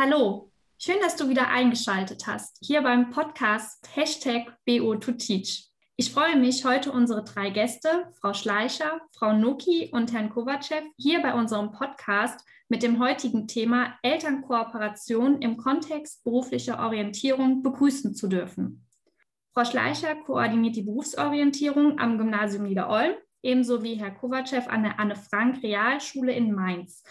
Hallo, schön, dass du wieder eingeschaltet hast, hier beim Podcast Hashtag BO2Teach. Ich freue mich, heute unsere drei Gäste, Frau Schleicher, Frau Nuki und Herrn Kovacev, hier bei unserem Podcast mit dem heutigen Thema Elternkooperation im Kontext beruflicher Orientierung begrüßen zu dürfen. Frau Schleicher koordiniert die Berufsorientierung am Gymnasium Niederolm, ebenso wie Herr Kovacev an der Anne-Frank-Realschule in Mainz.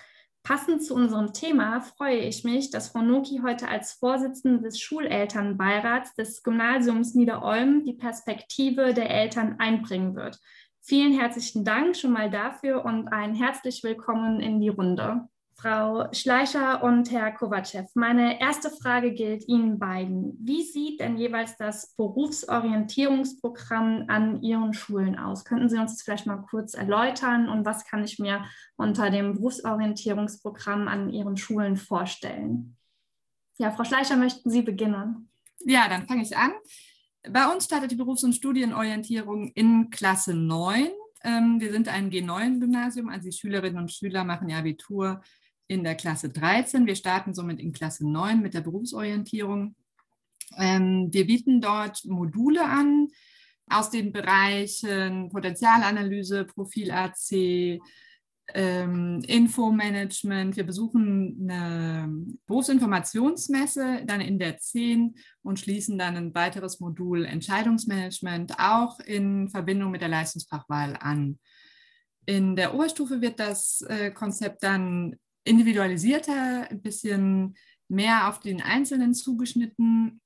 Passend zu unserem Thema freue ich mich, dass Frau Noki heute als Vorsitzende des Schulelternbeirats des Gymnasiums Niederolm die Perspektive der Eltern einbringen wird. Vielen herzlichen Dank schon mal dafür und ein herzlich willkommen in die Runde. Frau Schleicher und Herr Kovacev, meine erste Frage gilt Ihnen beiden. Wie sieht denn jeweils das Berufsorientierungsprogramm an Ihren Schulen aus? Könnten Sie uns das vielleicht mal kurz erläutern und was kann ich mir unter dem Berufsorientierungsprogramm an Ihren Schulen vorstellen? Ja, Frau Schleicher, möchten Sie beginnen? Ja, dann fange ich an. Bei uns startet die Berufs- und Studienorientierung in Klasse 9. Ähm, wir sind ein G9-Gymnasium, also die Schülerinnen und Schüler machen ihr Abitur in der Klasse 13. Wir starten somit in Klasse 9 mit der Berufsorientierung. Ähm, wir bieten dort Module an aus den Bereichen Potenzialanalyse, Profil AC, ähm, Infomanagement. Wir besuchen eine Berufsinformationsmesse dann in der 10 und schließen dann ein weiteres Modul Entscheidungsmanagement auch in Verbindung mit der Leistungsfachwahl an. In der Oberstufe wird das äh, Konzept dann individualisierter, ein bisschen mehr auf den Einzelnen zugeschnitten.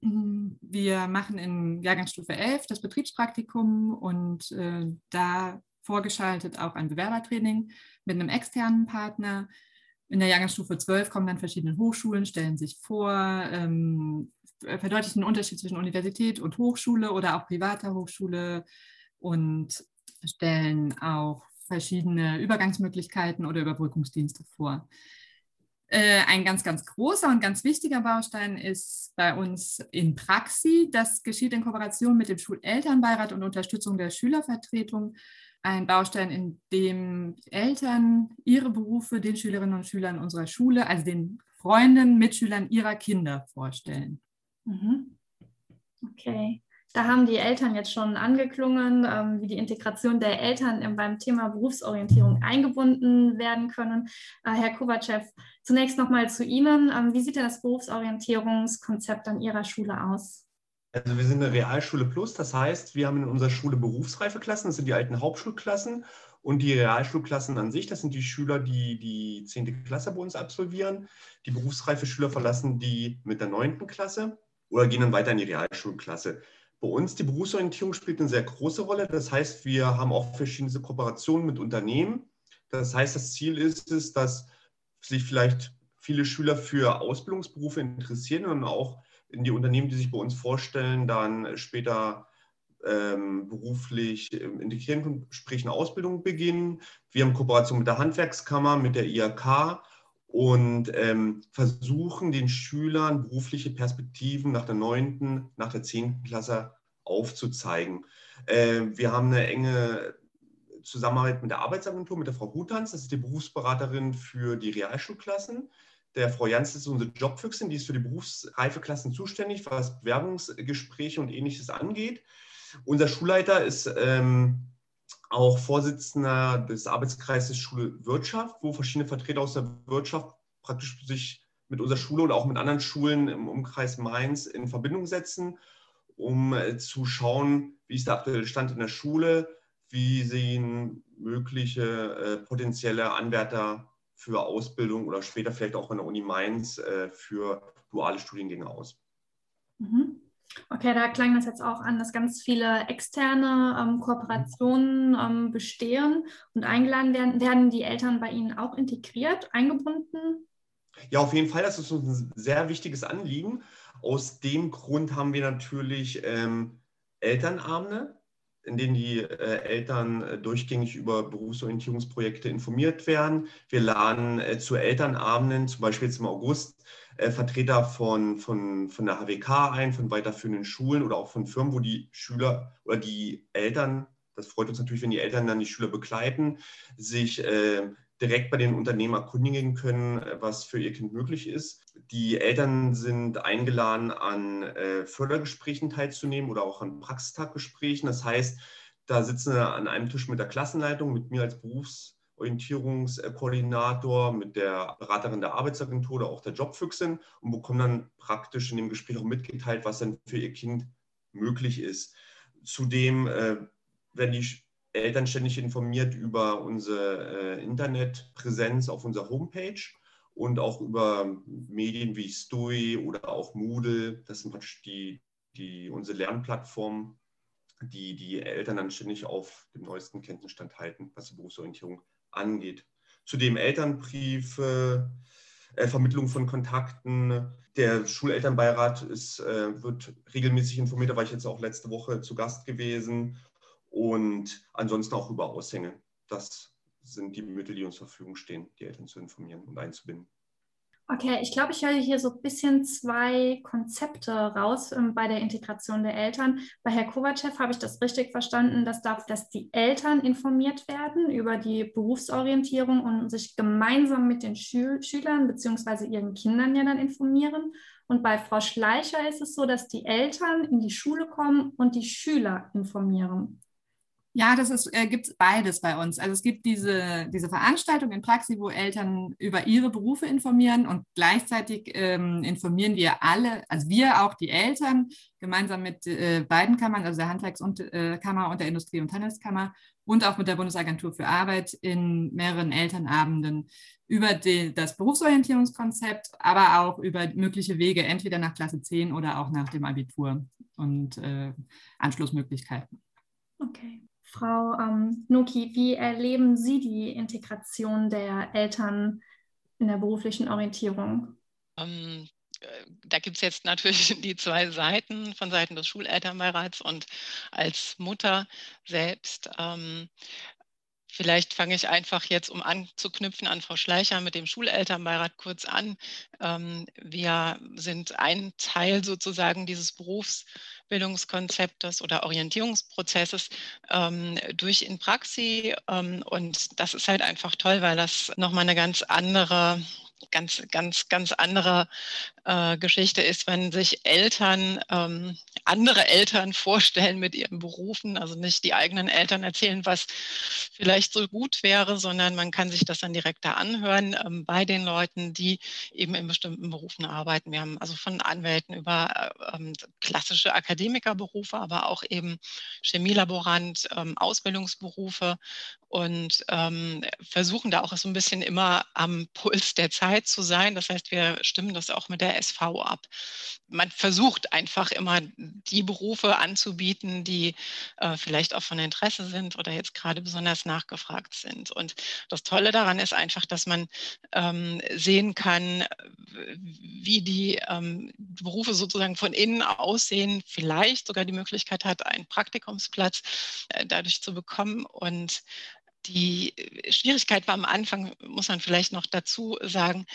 Wir machen in Jahrgangsstufe 11 das Betriebspraktikum und äh, da vorgeschaltet auch ein Bewerbertraining mit einem externen Partner. In der Jahrgangsstufe 12 kommen dann verschiedene Hochschulen, stellen sich vor, ähm, verdeutlichen den Unterschied zwischen Universität und Hochschule oder auch privater Hochschule und stellen auch verschiedene Übergangsmöglichkeiten oder Überbrückungsdienste vor. Äh, ein ganz, ganz großer und ganz wichtiger Baustein ist bei uns in Praxi. Das geschieht in Kooperation mit dem Schulelternbeirat und Unterstützung der Schülervertretung. Ein Baustein, in dem Eltern ihre Berufe den Schülerinnen und Schülern unserer Schule, also den Freunden, Mitschülern ihrer Kinder vorstellen. Mhm. Okay. Da haben die Eltern jetzt schon angeklungen, ähm, wie die Integration der Eltern beim Thema Berufsorientierung eingebunden werden können. Äh, Herr Kovacev, zunächst nochmal zu Ihnen. Ähm, wie sieht denn das Berufsorientierungskonzept an Ihrer Schule aus? Also wir sind eine Realschule Plus, das heißt, wir haben in unserer Schule Berufsreifeklassen, das sind die alten Hauptschulklassen und die Realschulklassen an sich, das sind die Schüler, die die 10. Klasse bei uns absolvieren. Die berufsreife Schüler verlassen die mit der 9. Klasse oder gehen dann weiter in die Realschulklasse. Bei uns die Berufsorientierung spielt eine sehr große Rolle. Das heißt, wir haben auch verschiedene Kooperationen mit Unternehmen. Das heißt, das Ziel ist es, dass sich vielleicht viele Schüler für Ausbildungsberufe interessieren und auch in die Unternehmen, die sich bei uns vorstellen, dann später ähm, beruflich integrieren, sprich eine Ausbildung beginnen. Wir haben Kooperation mit der Handwerkskammer, mit der IHK und ähm, versuchen den Schülern berufliche Perspektiven nach der 9., nach der 10. Klasse aufzuzeigen. Äh, wir haben eine enge Zusammenarbeit mit der Arbeitsagentur, mit der Frau Hutans, das ist die Berufsberaterin für die Realschulklassen. Der Frau Jans ist unsere Jobfüchsin, die ist für die Berufsreifeklassen zuständig, was Bewerbungsgespräche und ähnliches angeht. Unser Schulleiter ist ähm, auch Vorsitzender des Arbeitskreises Schule Wirtschaft, wo verschiedene Vertreter aus der Wirtschaft praktisch sich mit unserer Schule oder auch mit anderen Schulen im Umkreis Mainz in Verbindung setzen, um äh, zu schauen, wie ist der aktuelle Stand in der Schule, wie sehen mögliche äh, potenzielle Anwärter für Ausbildung oder später vielleicht auch an der Uni Mainz äh, für duale Studiengänge aus. Mhm. Okay, da klang das jetzt auch an, dass ganz viele externe ähm, Kooperationen ähm, bestehen und eingeladen werden. Werden die Eltern bei Ihnen auch integriert, eingebunden? Ja, auf jeden Fall. Das ist uns ein sehr wichtiges Anliegen. Aus dem Grund haben wir natürlich ähm, Elternabende, in denen die äh, Eltern äh, durchgängig über Berufsorientierungsprojekte informiert werden. Wir laden äh, zu Elternabenden, zum Beispiel jetzt im August, äh, Vertreter von, von, von der HWK ein, von weiterführenden Schulen oder auch von Firmen, wo die Schüler oder die Eltern, das freut uns natürlich, wenn die Eltern dann die Schüler begleiten, sich äh, direkt bei den Unternehmen erkundigen können, was für ihr Kind möglich ist. Die Eltern sind eingeladen, an äh, Fördergesprächen teilzunehmen oder auch an Praxistaggesprächen. Das heißt, da sitzen wir an einem Tisch mit der Klassenleitung, mit mir als Berufsorientierungskoordinator, mit der Beraterin der Arbeitsagentur oder auch der Jobfüchsin und bekommen dann praktisch in dem Gespräch auch mitgeteilt, was dann für ihr Kind möglich ist. Zudem äh, werden die Eltern ständig informiert über unsere äh, Internetpräsenz auf unserer Homepage und auch über Medien wie Stui oder auch Moodle. Das sind praktisch die, die, unsere Lernplattformen die die Eltern dann ständig auf dem neuesten Kenntnisstand halten, was die Berufsorientierung angeht. Zudem Elternbriefe, äh, Vermittlung von Kontakten. Der Schulelternbeirat ist, äh, wird regelmäßig informiert, da war ich jetzt auch letzte Woche zu Gast gewesen. Und ansonsten auch über Aushänge. Das sind die Mittel, die uns zur Verfügung stehen, die Eltern zu informieren und einzubinden. Okay, ich glaube, ich höre hier so ein bisschen zwei Konzepte raus ähm, bei der Integration der Eltern. Bei Herr Kovacev habe ich das richtig verstanden, dass, darf, dass die Eltern informiert werden über die Berufsorientierung und sich gemeinsam mit den Schül Schülern bzw. ihren Kindern ja dann informieren. Und bei Frau Schleicher ist es so, dass die Eltern in die Schule kommen und die Schüler informieren. Ja, das ist, äh, gibt beides bei uns. Also es gibt diese, diese Veranstaltung in Praxis, wo Eltern über ihre Berufe informieren und gleichzeitig ähm, informieren wir alle, also wir auch die Eltern, gemeinsam mit äh, beiden Kammern, also der Handwerkskammer und, äh, und der Industrie- und Handelskammer und auch mit der Bundesagentur für Arbeit in mehreren Elternabenden über die, das Berufsorientierungskonzept, aber auch über mögliche Wege, entweder nach Klasse 10 oder auch nach dem Abitur und äh, Anschlussmöglichkeiten. Okay. Frau ähm, Nuki, wie erleben Sie die Integration der Eltern in der beruflichen Orientierung? Ähm, äh, da gibt es jetzt natürlich die zwei Seiten von Seiten des Schulelternbeirats und als Mutter selbst. Ähm, Vielleicht fange ich einfach jetzt, um anzuknüpfen an Frau Schleicher mit dem Schulelternbeirat kurz an. Ähm, wir sind ein Teil sozusagen dieses Berufsbildungskonzeptes oder Orientierungsprozesses ähm, durch in Praxi. Ähm, und das ist halt einfach toll, weil das nochmal eine ganz andere ganz, ganz, ganz andere äh, Geschichte ist, wenn sich Eltern, ähm, andere Eltern vorstellen mit ihren Berufen, also nicht die eigenen Eltern erzählen, was vielleicht so gut wäre, sondern man kann sich das dann direkt da anhören ähm, bei den Leuten, die eben in bestimmten Berufen arbeiten. Wir haben also von Anwälten über äh, ähm, klassische Akademikerberufe, aber auch eben Chemielaborant, ähm, Ausbildungsberufe und ähm, versuchen da auch so ein bisschen immer am Puls der Zeit zu sein. Das heißt, wir stimmen das auch mit der SV ab. Man versucht einfach immer die Berufe anzubieten, die äh, vielleicht auch von Interesse sind oder jetzt gerade besonders nachgefragt sind. Und das Tolle daran ist einfach, dass man ähm, sehen kann, wie die ähm, Berufe sozusagen von innen aussehen, vielleicht sogar die Möglichkeit hat, einen Praktikumsplatz äh, dadurch zu bekommen und die äh, Schwierigkeit war am Anfang, muss man vielleicht noch dazu sagen,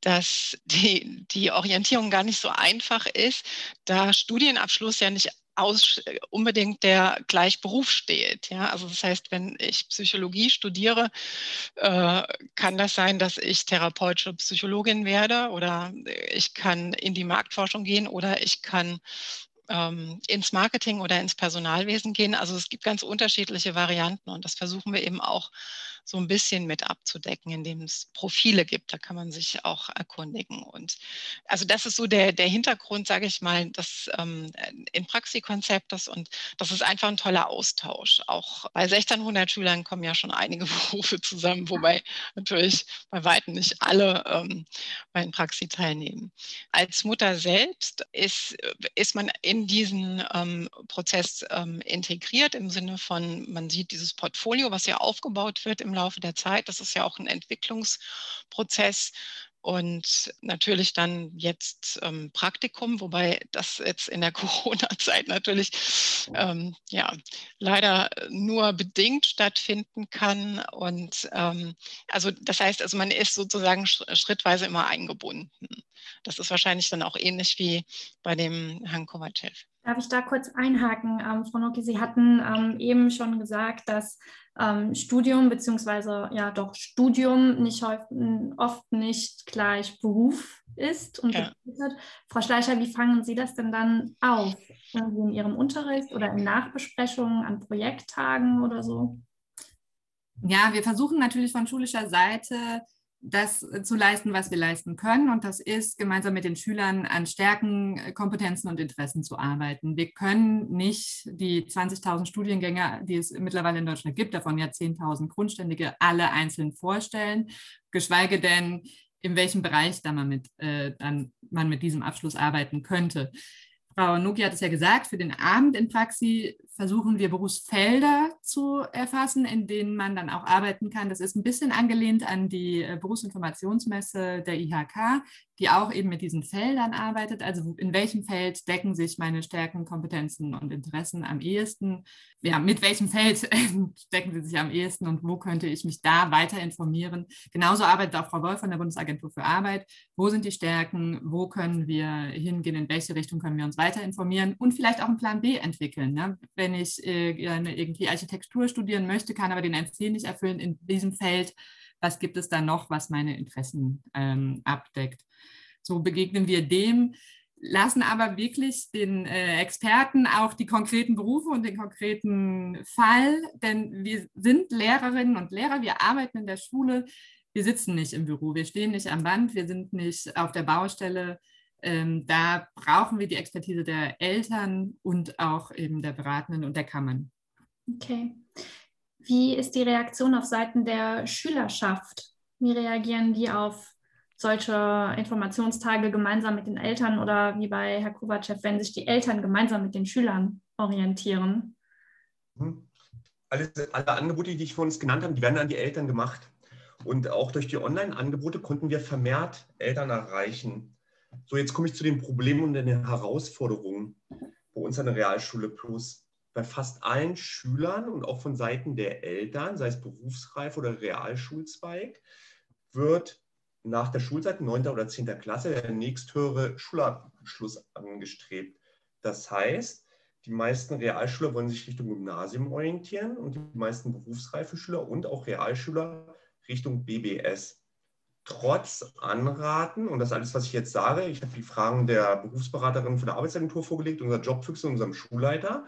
dass die, die Orientierung gar nicht so einfach ist, da Studienabschluss ja nicht aus, unbedingt der gleich Beruf steht. Ja? Also das heißt, wenn ich Psychologie studiere, äh, kann das sein, dass ich therapeutische Psychologin werde oder ich kann in die Marktforschung gehen oder ich kann ähm, ins Marketing oder ins Personalwesen gehen. Also es gibt ganz unterschiedliche Varianten und das versuchen wir eben auch so ein bisschen mit abzudecken, indem es Profile gibt. Da kann man sich auch erkundigen. Und also das ist so der, der Hintergrund, sage ich mal, des ähm, in Praxikonzeptes und das ist einfach ein toller Austausch. Auch bei 1600 Schülern kommen ja schon einige Berufe zusammen, wobei natürlich bei weitem nicht alle ähm, bei den Praxi teilnehmen. Als Mutter selbst ist, ist man in diesen ähm, Prozess ähm, integriert im Sinne von, man sieht dieses Portfolio, was ja aufgebaut wird im Laufe der Zeit. Das ist ja auch ein Entwicklungsprozess. Und natürlich dann jetzt ähm, Praktikum, wobei das jetzt in der Corona-Zeit natürlich ähm, ja, leider nur bedingt stattfinden kann. Und ähm, also das heißt, also man ist sozusagen schrittweise immer eingebunden. Das ist wahrscheinlich dann auch ähnlich wie bei dem Herrn Kovacev. Darf ich da kurz einhaken, ähm, Frau Noki? Sie hatten ähm, eben schon gesagt, dass ähm, Studium beziehungsweise ja doch Studium nicht oft nicht gleich Beruf ist und ja. Frau Schleicher, wie fangen Sie das denn dann auf? Irgendwie in Ihrem Unterricht oder in Nachbesprechungen an Projekttagen oder so? Ja, wir versuchen natürlich von schulischer Seite das äh, zu leisten, was wir leisten können. Und das ist, gemeinsam mit den Schülern an Stärken, äh, Kompetenzen und Interessen zu arbeiten. Wir können nicht die 20.000 Studiengänge, die es mittlerweile in Deutschland gibt, davon ja 10.000 Grundständige, alle einzeln vorstellen, geschweige denn, in welchem Bereich da man mit, äh, dann man mit diesem Abschluss arbeiten könnte. Frau Nuki hat es ja gesagt, für den Abend in Praxi versuchen wir Berufsfelder zu erfassen, in denen man dann auch arbeiten kann. Das ist ein bisschen angelehnt an die äh, Berufsinformationsmesse der IHK, die auch eben mit diesen Feldern arbeitet. Also in welchem Feld decken sich meine Stärken, Kompetenzen und Interessen am ehesten? Ja, mit welchem Feld decken sie sich am ehesten und wo könnte ich mich da weiter informieren? Genauso arbeitet auch Frau Wolf von der Bundesagentur für Arbeit. Wo sind die Stärken? Wo können wir hingehen? In welche Richtung können wir uns weiter informieren und vielleicht auch einen Plan B entwickeln? Ne? wenn ich äh, gerne irgendwie Architektur studieren möchte, kann aber den NC nicht erfüllen in diesem Feld. Was gibt es da noch, was meine Interessen ähm, abdeckt? So begegnen wir dem, lassen aber wirklich den äh, Experten auch die konkreten Berufe und den konkreten Fall, denn wir sind Lehrerinnen und Lehrer, wir arbeiten in der Schule, wir sitzen nicht im Büro, wir stehen nicht am Band, wir sind nicht auf der Baustelle, ähm, da brauchen wir die Expertise der Eltern und auch eben der Beratenden und der Kammern. Okay. Wie ist die Reaktion auf Seiten der Schülerschaft? Wie reagieren die auf solche Informationstage gemeinsam mit den Eltern oder wie bei Herr Kovacev, wenn sich die Eltern gemeinsam mit den Schülern orientieren? Mhm. Alle, alle Angebote, die ich vor uns genannt habe, die werden an die Eltern gemacht. Und auch durch die Online-Angebote konnten wir vermehrt Eltern erreichen. So, jetzt komme ich zu den Problemen und den Herausforderungen bei uns an der Realschule Plus. Bei fast allen Schülern und auch von Seiten der Eltern, sei es Berufsreif oder Realschulzweig, wird nach der Schulzeit 9. oder 10. Klasse der nächsthöhere Schulabschluss angestrebt. Das heißt, die meisten Realschüler wollen sich Richtung Gymnasium orientieren und die meisten berufsreife Schüler und auch Realschüler Richtung BBS trotz Anraten, und das alles, was ich jetzt sage, ich habe die Fragen der Berufsberaterin von der Arbeitsagentur vorgelegt, unser Jobfüchse, unserem Schulleiter,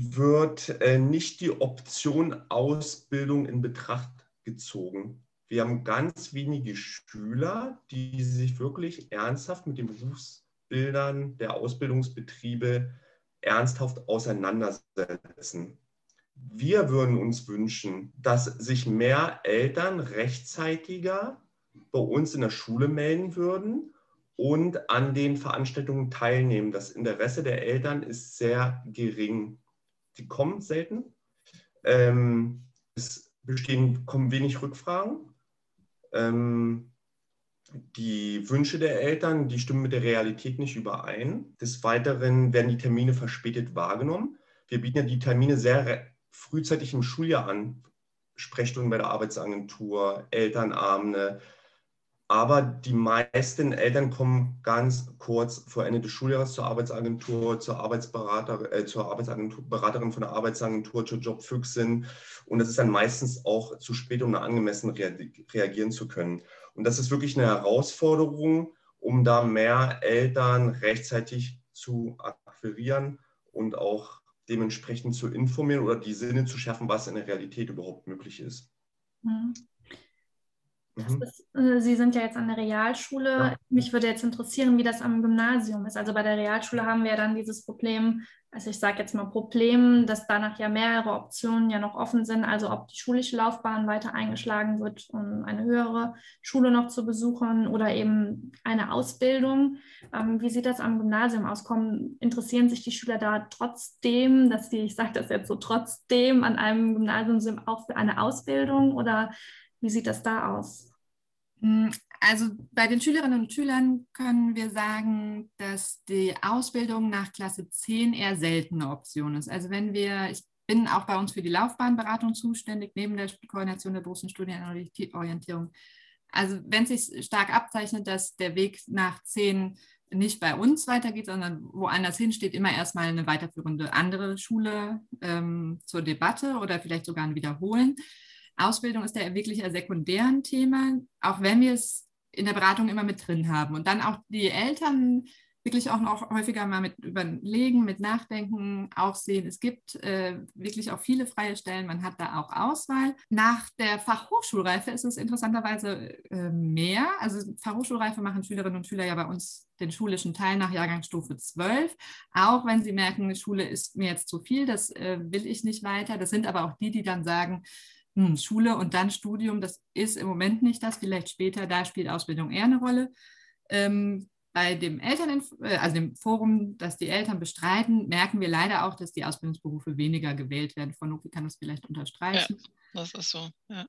wird äh, nicht die Option Ausbildung in Betracht gezogen. Wir haben ganz wenige Schüler, die sich wirklich ernsthaft mit den Berufsbildern der Ausbildungsbetriebe ernsthaft auseinandersetzen. Wir würden uns wünschen, dass sich mehr Eltern rechtzeitiger bei uns in der Schule melden würden und an den Veranstaltungen teilnehmen. Das Interesse der Eltern ist sehr gering. Die kommen selten. Ähm, es bestehen, kommen wenig Rückfragen. Ähm, die Wünsche der Eltern, die stimmen mit der Realität nicht überein. Des Weiteren werden die Termine verspätet wahrgenommen. Wir bieten ja die Termine sehr frühzeitig im Schuljahr an. Sprechstunden bei der Arbeitsagentur, Elternabende, aber die meisten Eltern kommen ganz kurz vor Ende des Schuljahres zur Arbeitsagentur, zur Arbeitsberater, äh, zur Arbeitsagentur, Beraterin von der Arbeitsagentur, zur Jobfüchsin. Und das ist dann meistens auch zu spät, um da angemessen reagieren zu können. Und das ist wirklich eine Herausforderung, um da mehr Eltern rechtzeitig zu akquirieren und auch dementsprechend zu informieren oder die Sinne zu schärfen, was in der Realität überhaupt möglich ist. Mhm. Mhm. Ist, äh, Sie sind ja jetzt an der Realschule. Ja. Mich würde jetzt interessieren, wie das am Gymnasium ist. Also bei der Realschule haben wir ja dann dieses Problem, also ich sage jetzt mal Problem, dass danach ja mehrere Optionen ja noch offen sind. Also ob die schulische Laufbahn weiter eingeschlagen wird, um eine höhere Schule noch zu besuchen oder eben eine Ausbildung. Ähm, wie sieht das am Gymnasium aus? Kommen, interessieren sich die Schüler da trotzdem, dass die, ich sage das jetzt so, trotzdem an einem Gymnasium sind, auch für eine Ausbildung oder wie sieht das da aus? Hm, also bei den Schülerinnen und Schülern können wir sagen, dass die Ausbildung nach Klasse 10 eher seltene Option ist. Also wenn wir, ich bin auch bei uns für die Laufbahnberatung zuständig, neben der Koordination der und Studienorientierung. Also wenn es sich stark abzeichnet, dass der Weg nach 10 nicht bei uns weitergeht, sondern woanders hin steht immer erstmal eine weiterführende andere Schule ähm, zur Debatte oder vielleicht sogar ein Wiederholen. Ausbildung ist ja wirklich ein sekundären Thema, auch wenn wir es in der Beratung immer mit drin haben. Und dann auch die Eltern wirklich auch noch häufiger mal mit überlegen, mit nachdenken, auch sehen, es gibt äh, wirklich auch viele freie Stellen, man hat da auch Auswahl. Nach der Fachhochschulreife ist es interessanterweise äh, mehr. Also Fachhochschulreife machen Schülerinnen und Schüler ja bei uns den schulischen Teil nach Jahrgangsstufe 12, auch wenn sie merken, die Schule ist mir jetzt zu viel, das äh, will ich nicht weiter. Das sind aber auch die, die dann sagen, hm, Schule und dann Studium, das ist im Moment nicht das, vielleicht später, da spielt Ausbildung eher eine Rolle. Ähm, bei dem Eltern, äh, also dem Forum, das die Eltern bestreiten, merken wir leider auch, dass die Ausbildungsberufe weniger gewählt werden. Von Noki kann das vielleicht unterstreichen. Ja, das ist so, ja.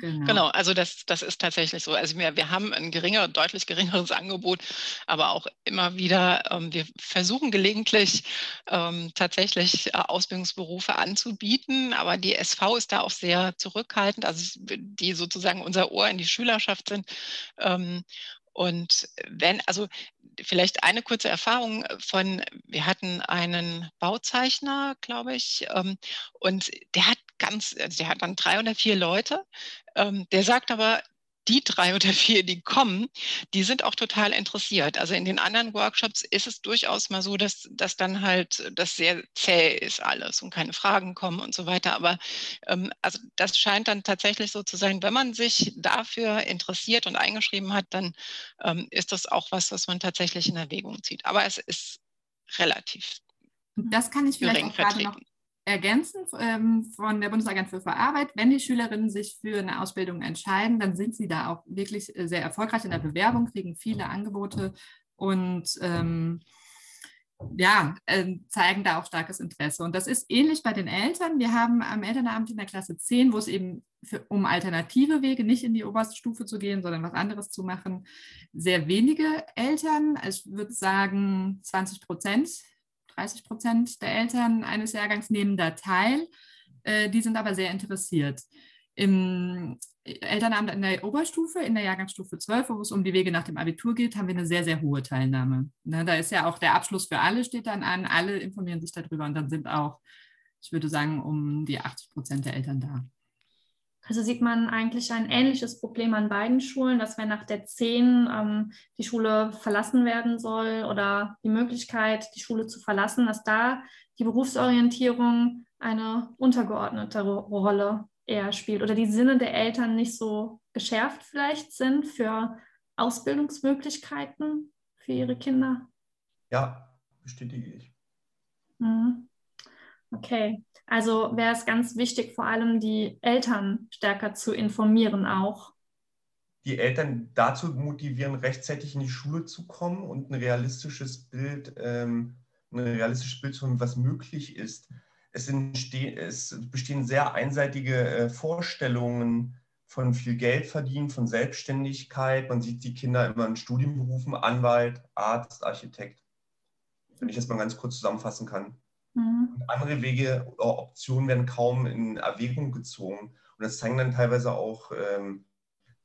Genau. genau, also das, das ist tatsächlich so. Also wir, wir haben ein geringer, deutlich geringeres Angebot, aber auch immer wieder, ähm, wir versuchen gelegentlich ähm, tatsächlich äh, Ausbildungsberufe anzubieten, aber die SV ist da auch sehr zurückhaltend, also die sozusagen unser Ohr in die Schülerschaft sind. Ähm, und wenn, also vielleicht eine kurze Erfahrung von, wir hatten einen Bauzeichner, glaube ich, ähm, und der hat ganz, also der hat dann drei oder vier Leute. Ähm, der sagt aber, die drei oder vier, die kommen, die sind auch total interessiert. Also in den anderen Workshops ist es durchaus mal so, dass, dass dann halt das sehr zäh ist alles und keine Fragen kommen und so weiter. Aber ähm, also das scheint dann tatsächlich so zu sein, wenn man sich dafür interessiert und eingeschrieben hat, dann ähm, ist das auch was, was man tatsächlich in Erwägung zieht. Aber es ist relativ. Das kann ich vielleicht auch gerade noch ergänzen ähm, von der Bundesagentur für Arbeit. Wenn die Schülerinnen sich für eine Ausbildung entscheiden, dann sind sie da auch wirklich äh, sehr erfolgreich in der Bewerbung, kriegen viele Angebote und ähm, ja, äh, zeigen da auch starkes Interesse. Und das ist ähnlich bei den Eltern. Wir haben am Elternabend in der Klasse 10, wo es eben für, um alternative Wege, nicht in die oberste Stufe zu gehen, sondern was anderes zu machen, sehr wenige Eltern. Ich würde sagen 20 Prozent 30 Prozent der Eltern eines Jahrgangs nehmen da teil. Äh, die sind aber sehr interessiert. Im Elternamt in der Oberstufe, in der Jahrgangsstufe 12, wo es um die Wege nach dem Abitur geht, haben wir eine sehr, sehr hohe Teilnahme. Ne, da ist ja auch der Abschluss für alle steht dann an, alle informieren sich darüber und dann sind auch, ich würde sagen, um die 80 Prozent der Eltern da. Also sieht man eigentlich ein ähnliches Problem an beiden Schulen, dass wenn nach der 10 ähm, die Schule verlassen werden soll oder die Möglichkeit, die Schule zu verlassen, dass da die Berufsorientierung eine untergeordnete Rolle eher spielt oder die Sinne der Eltern nicht so geschärft vielleicht sind für Ausbildungsmöglichkeiten für ihre Kinder. Ja, bestätige ich. Mhm. Okay, also wäre es ganz wichtig, vor allem die Eltern stärker zu informieren auch. Die Eltern dazu motivieren, rechtzeitig in die Schule zu kommen und ein realistisches Bild, ähm, ein realistisches Bild zu haben, was möglich ist. Es, entstehen, es bestehen sehr einseitige äh, Vorstellungen von viel Geld verdienen, von Selbstständigkeit. Man sieht die Kinder immer in Studienberufen, Anwalt, Arzt, Architekt. Wenn ich das mal ganz kurz zusammenfassen kann. Mhm. Andere Wege oder Optionen werden kaum in Erwägung gezogen. Und das zeigen dann teilweise auch ähm,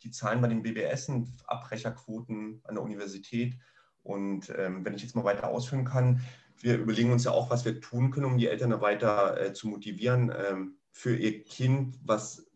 die Zahlen bei den BBS Abbrecherquoten an der Universität. Und ähm, wenn ich jetzt mal weiter ausführen kann, wir überlegen uns ja auch, was wir tun können, um die Eltern weiter äh, zu motivieren, ähm, für ihr Kind was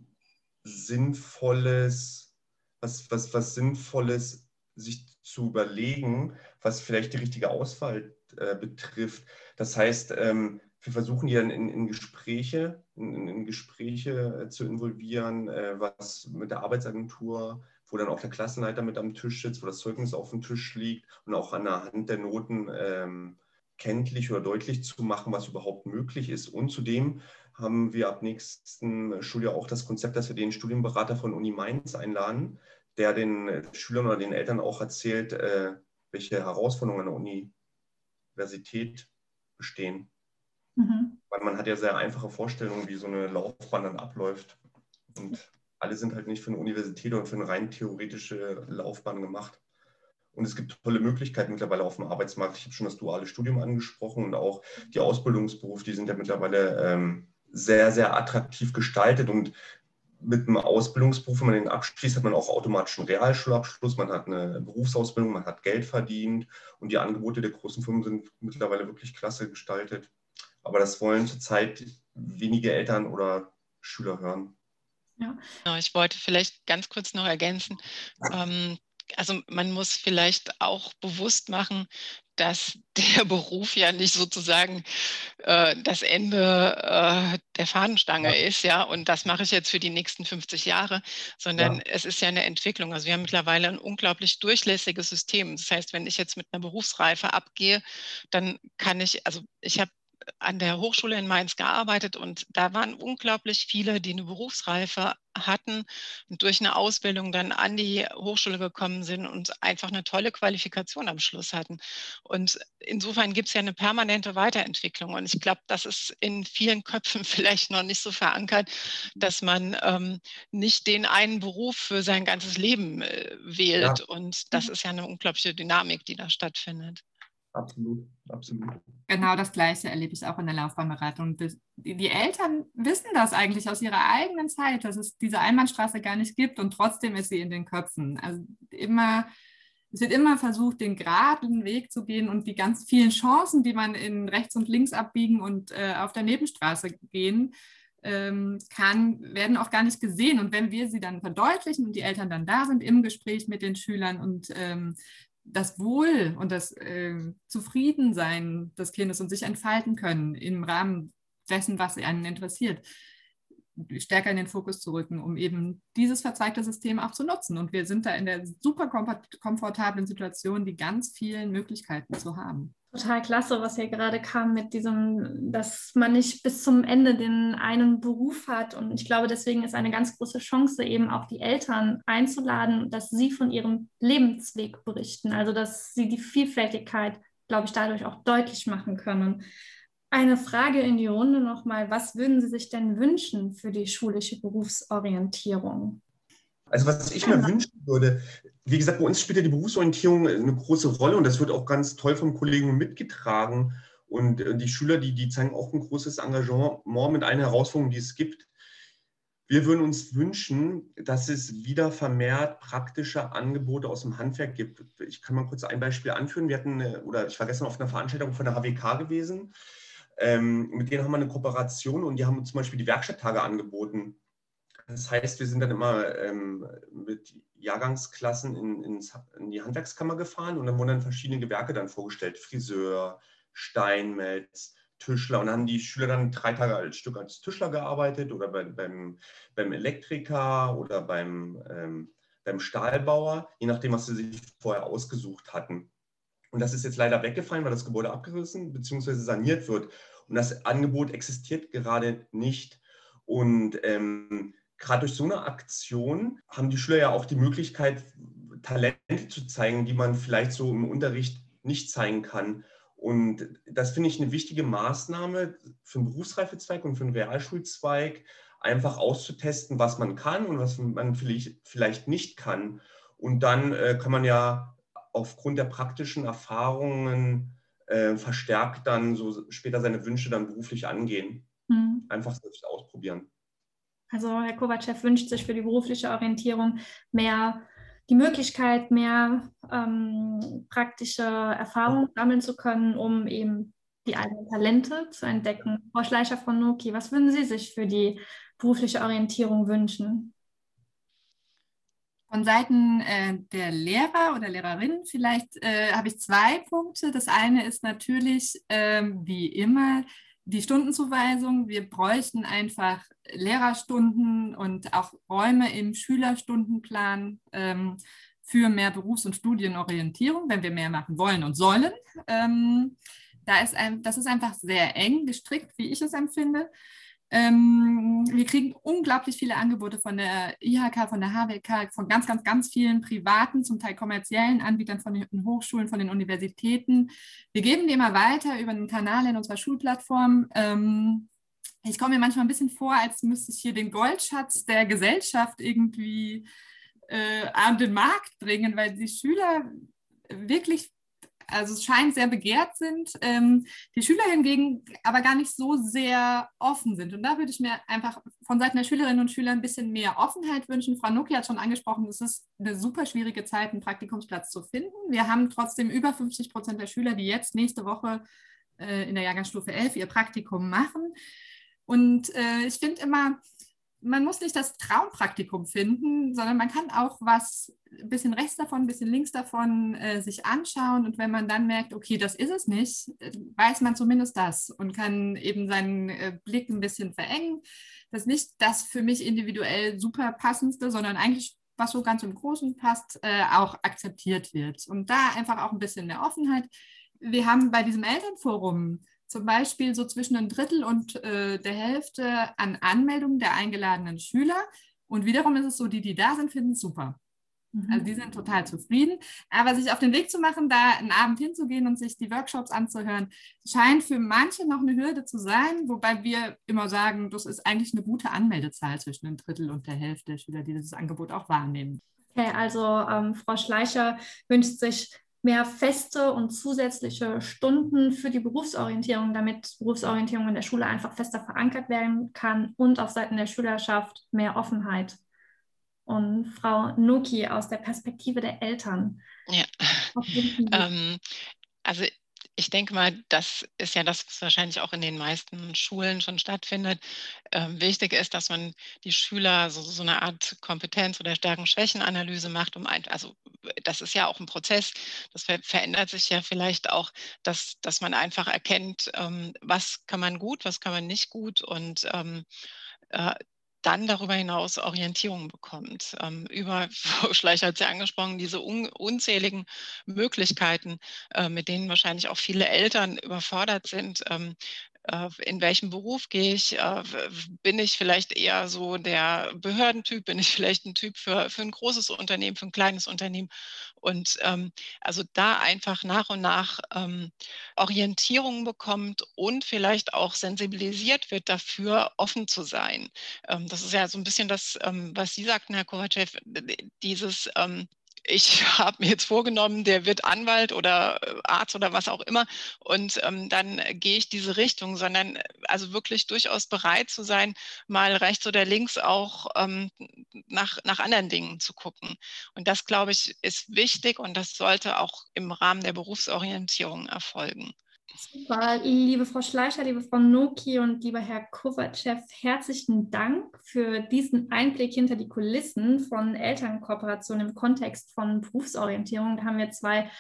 Sinnvolles, was, was, was Sinnvolles sich zu überlegen, was vielleicht die richtige Auswahl äh, betrifft. Das heißt, ähm, wir versuchen die dann in, in Gespräche, in, in, Gespräche äh, zu involvieren, äh, was mit der Arbeitsagentur, wo dann auch der Klassenleiter mit am Tisch sitzt, wo das Zeugnis auf dem Tisch liegt und auch an der Hand der Noten ähm, kenntlich oder deutlich zu machen, was überhaupt möglich ist. Und zudem haben wir ab nächsten Schuljahr auch das Konzept, dass wir den Studienberater von Uni Mainz einladen, der den Schülern oder den Eltern auch erzählt, äh, welche Herausforderungen an der Uni Universität bestehen. Mhm. Weil man hat ja sehr einfache Vorstellungen, wie so eine Laufbahn dann abläuft. Und alle sind halt nicht für eine Universität oder für eine rein theoretische Laufbahn gemacht. Und es gibt tolle Möglichkeiten mittlerweile auf dem Arbeitsmarkt. Ich habe schon das duale Studium angesprochen und auch die Ausbildungsberufe, die sind ja mittlerweile ähm, sehr, sehr attraktiv gestaltet. Und mit einem Ausbildungsberuf, wenn man den abschließt, hat man auch automatisch einen Realschulabschluss, man hat eine Berufsausbildung, man hat Geld verdient und die Angebote der großen Firmen sind mittlerweile wirklich klasse gestaltet. Aber das wollen zurzeit wenige Eltern oder Schüler hören. Ja. Ich wollte vielleicht ganz kurz noch ergänzen. Ähm, also man muss vielleicht auch bewusst machen, dass der Beruf ja nicht sozusagen äh, das Ende äh, der Fahnenstange ja. ist, ja, und das mache ich jetzt für die nächsten 50 Jahre, sondern ja. es ist ja eine Entwicklung. Also wir haben mittlerweile ein unglaublich durchlässiges System. Das heißt, wenn ich jetzt mit einer Berufsreife abgehe, dann kann ich, also ich habe an der Hochschule in Mainz gearbeitet und da waren unglaublich viele, die eine Berufsreife hatten und durch eine Ausbildung dann an die Hochschule gekommen sind und einfach eine tolle Qualifikation am Schluss hatten. Und insofern gibt es ja eine permanente Weiterentwicklung. Und ich glaube, das ist in vielen Köpfen vielleicht noch nicht so verankert, dass man ähm, nicht den einen Beruf für sein ganzes Leben äh, wählt. Ja. Und das mhm. ist ja eine unglaubliche Dynamik, die da stattfindet. Absolut, absolut. Genau das Gleiche erlebe ich auch in der Laufbahnberatung. Die Eltern wissen das eigentlich aus ihrer eigenen Zeit, dass es diese Einbahnstraße gar nicht gibt und trotzdem ist sie in den Köpfen. Also immer, es wird immer versucht, den geraden Weg zu gehen und die ganz vielen Chancen, die man in rechts und links abbiegen und äh, auf der Nebenstraße gehen, ähm, kann, werden auch gar nicht gesehen. Und wenn wir sie dann verdeutlichen und die Eltern dann da sind im Gespräch mit den Schülern und ähm, das Wohl und das äh, Zufriedensein des Kindes und sich entfalten können im Rahmen dessen, was einen interessiert, stärker in den Fokus zu rücken, um eben dieses verzeigte System auch zu nutzen. Und wir sind da in der super komfortablen Situation, die ganz vielen Möglichkeiten zu haben total klasse, was hier gerade kam mit diesem, dass man nicht bis zum Ende den einen Beruf hat. Und ich glaube, deswegen ist eine ganz große Chance, eben auch die Eltern einzuladen, dass sie von ihrem Lebensweg berichten. Also, dass sie die Vielfältigkeit, glaube ich, dadurch auch deutlich machen können. Eine Frage in die Runde nochmal. Was würden Sie sich denn wünschen für die schulische Berufsorientierung? Also was ich mir wünschen würde, wie gesagt, bei uns spielt ja die Berufsorientierung eine große Rolle und das wird auch ganz toll vom Kollegen mitgetragen. Und äh, die Schüler, die, die zeigen auch ein großes Engagement mit allen Herausforderungen, die es gibt. Wir würden uns wünschen, dass es wieder vermehrt praktische Angebote aus dem Handwerk gibt. Ich kann mal kurz ein Beispiel anführen. Wir hatten, oder ich war gestern auf einer Veranstaltung von der HWK gewesen. Ähm, mit denen haben wir eine Kooperation und die haben zum Beispiel die Werkstatttage angeboten. Das heißt, wir sind dann immer ähm, mit Jahrgangsklassen in, in, in, die Handwerkskammer gefahren und dann wurden dann verschiedene Gewerke dann vorgestellt. Friseur, Steinmetz, Tischler. Und dann haben die Schüler dann drei Tage als Stück als Tischler gearbeitet oder bei, beim, beim Elektriker oder beim, ähm, beim Stahlbauer, je nachdem, was sie sich vorher ausgesucht hatten. Und das ist jetzt leider weggefallen, weil das Gebäude abgerissen bzw. saniert wird. Und das Angebot existiert gerade nicht. Und ähm, gerade durch so eine Aktion haben die Schüler ja auch die Möglichkeit, Talente zu zeigen, die man vielleicht so im Unterricht nicht zeigen kann. Und das finde ich eine wichtige Maßnahme für einen Berufsreifezweig und für einen Realschulzweig, einfach auszutesten, was man kann und was man vielleicht nicht kann. Und dann äh, kann man ja aufgrund der praktischen Erfahrungen äh, verstärkt dann so später seine Wünsche dann beruflich angehen. Mhm. Einfach selbst ausprobieren. Also Herr Kovacev wünscht sich für die berufliche Orientierung mehr die Möglichkeit, mehr ähm, praktische Erfahrungen sammeln zu können, um eben die eigenen Talente zu entdecken. Frau Schleicher von Noki, was würden Sie sich für die berufliche Orientierung wünschen? Von Seiten äh, der Lehrer oder Lehrerinnen vielleicht äh, habe ich zwei Punkte. Das eine ist natürlich, äh, wie immer, die Stundenzuweisung. Wir bräuchten einfach Lehrerstunden und auch Räume im Schülerstundenplan ähm, für mehr Berufs- und Studienorientierung, wenn wir mehr machen wollen und sollen. Ähm, da ist ein, das ist einfach sehr eng gestrickt, wie ich es empfinde. Ähm, wir kriegen unglaublich viele Angebote von der IHK, von der HWK, von ganz, ganz, ganz vielen privaten, zum Teil kommerziellen Anbietern von den Hochschulen, von den Universitäten. Wir geben die immer weiter über einen Kanal in unserer Schulplattform. Ähm, ich komme mir manchmal ein bisschen vor, als müsste ich hier den Goldschatz der Gesellschaft irgendwie äh, an den Markt bringen, weil die Schüler wirklich also es scheint sehr begehrt sind, ähm, die Schüler hingegen aber gar nicht so sehr offen sind. Und da würde ich mir einfach von Seiten der Schülerinnen und Schüler ein bisschen mehr Offenheit wünschen. Frau Nuki hat schon angesprochen, es ist eine super schwierige Zeit, einen Praktikumsplatz zu finden. Wir haben trotzdem über 50 Prozent der Schüler, die jetzt nächste Woche äh, in der Jahrgangsstufe 11 ihr Praktikum machen. Und äh, ich finde immer, man muss nicht das Traumpraktikum finden, sondern man kann auch was ein bisschen rechts davon, ein bisschen links davon äh, sich anschauen. Und wenn man dann merkt, okay, das ist es nicht, äh, weiß man zumindest das und kann eben seinen äh, Blick ein bisschen verengen. Das ist nicht das für mich individuell super passendste, sondern eigentlich, was so ganz im Großen passt, äh, auch akzeptiert wird. Und da einfach auch ein bisschen mehr Offenheit. Wir haben bei diesem Elternforum zum Beispiel so zwischen ein Drittel und äh, der Hälfte an Anmeldungen der eingeladenen Schüler. Und wiederum ist es so, die, die da sind, finden es super. Mhm. Also die sind total zufrieden. Aber sich auf den Weg zu machen, da einen Abend hinzugehen und sich die Workshops anzuhören, scheint für manche noch eine Hürde zu sein, wobei wir immer sagen, das ist eigentlich eine gute Anmeldezahl zwischen einem Drittel und der Hälfte der Schüler, die dieses Angebot auch wahrnehmen. Okay, also ähm, Frau Schleicher wünscht sich mehr feste und zusätzliche Stunden für die Berufsorientierung, damit Berufsorientierung in der Schule einfach fester verankert werden kann und auf Seiten der Schülerschaft mehr Offenheit. Und Frau Nuki aus der Perspektive der Eltern. Ja. Ähm, also ich denke mal, das ist ja das, was wahrscheinlich auch in den meisten Schulen schon stattfindet. Ähm, wichtig ist, dass man die Schüler so, so eine Art Kompetenz- oder Stärken-Schwächen-Analyse macht, um ein, also das ist ja auch ein Prozess, das ver verändert sich ja vielleicht auch, dass, dass man einfach erkennt, ähm, was kann man gut, was kann man nicht gut und ähm, äh, dann darüber hinaus Orientierung bekommt. Ähm, über, Frau Schleicher hat ja angesprochen, diese un unzähligen Möglichkeiten, äh, mit denen wahrscheinlich auch viele Eltern überfordert sind, ähm, äh, in welchem Beruf gehe ich? Äh, bin ich vielleicht eher so der Behördentyp? Bin ich vielleicht ein Typ für, für ein großes Unternehmen, für ein kleines Unternehmen? Und ähm, also da einfach nach und nach ähm, Orientierung bekommt und vielleicht auch sensibilisiert wird dafür, offen zu sein. Ähm, das ist ja so ein bisschen das, ähm, was Sie sagten, Herr Kovacev, dieses ähm, ich habe mir jetzt vorgenommen, der wird Anwalt oder äh, Arzt oder was auch immer und ähm, dann gehe ich diese Richtung, sondern äh, also wirklich durchaus bereit zu sein, mal rechts oder links auch ähm, nach, nach anderen Dingen zu gucken. Und das, glaube ich, ist wichtig und das sollte auch im Rahmen der Berufsorientierung erfolgen. Super, liebe Frau Schleicher, liebe Frau Noki und lieber Herr Kovacev, herzlichen Dank für diesen Einblick hinter die Kulissen von Elternkooperation im Kontext von Berufsorientierung. Da haben wir zwei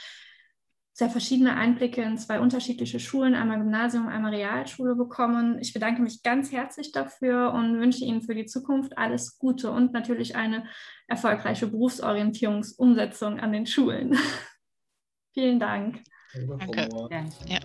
sehr verschiedene Einblicke in zwei unterschiedliche Schulen, einmal Gymnasium, einmal Realschule bekommen. Ich bedanke mich ganz herzlich dafür und wünsche Ihnen für die Zukunft alles Gute und natürlich eine erfolgreiche Berufsorientierungsumsetzung an den Schulen. Vielen Dank. Okay. Yeah. yeah.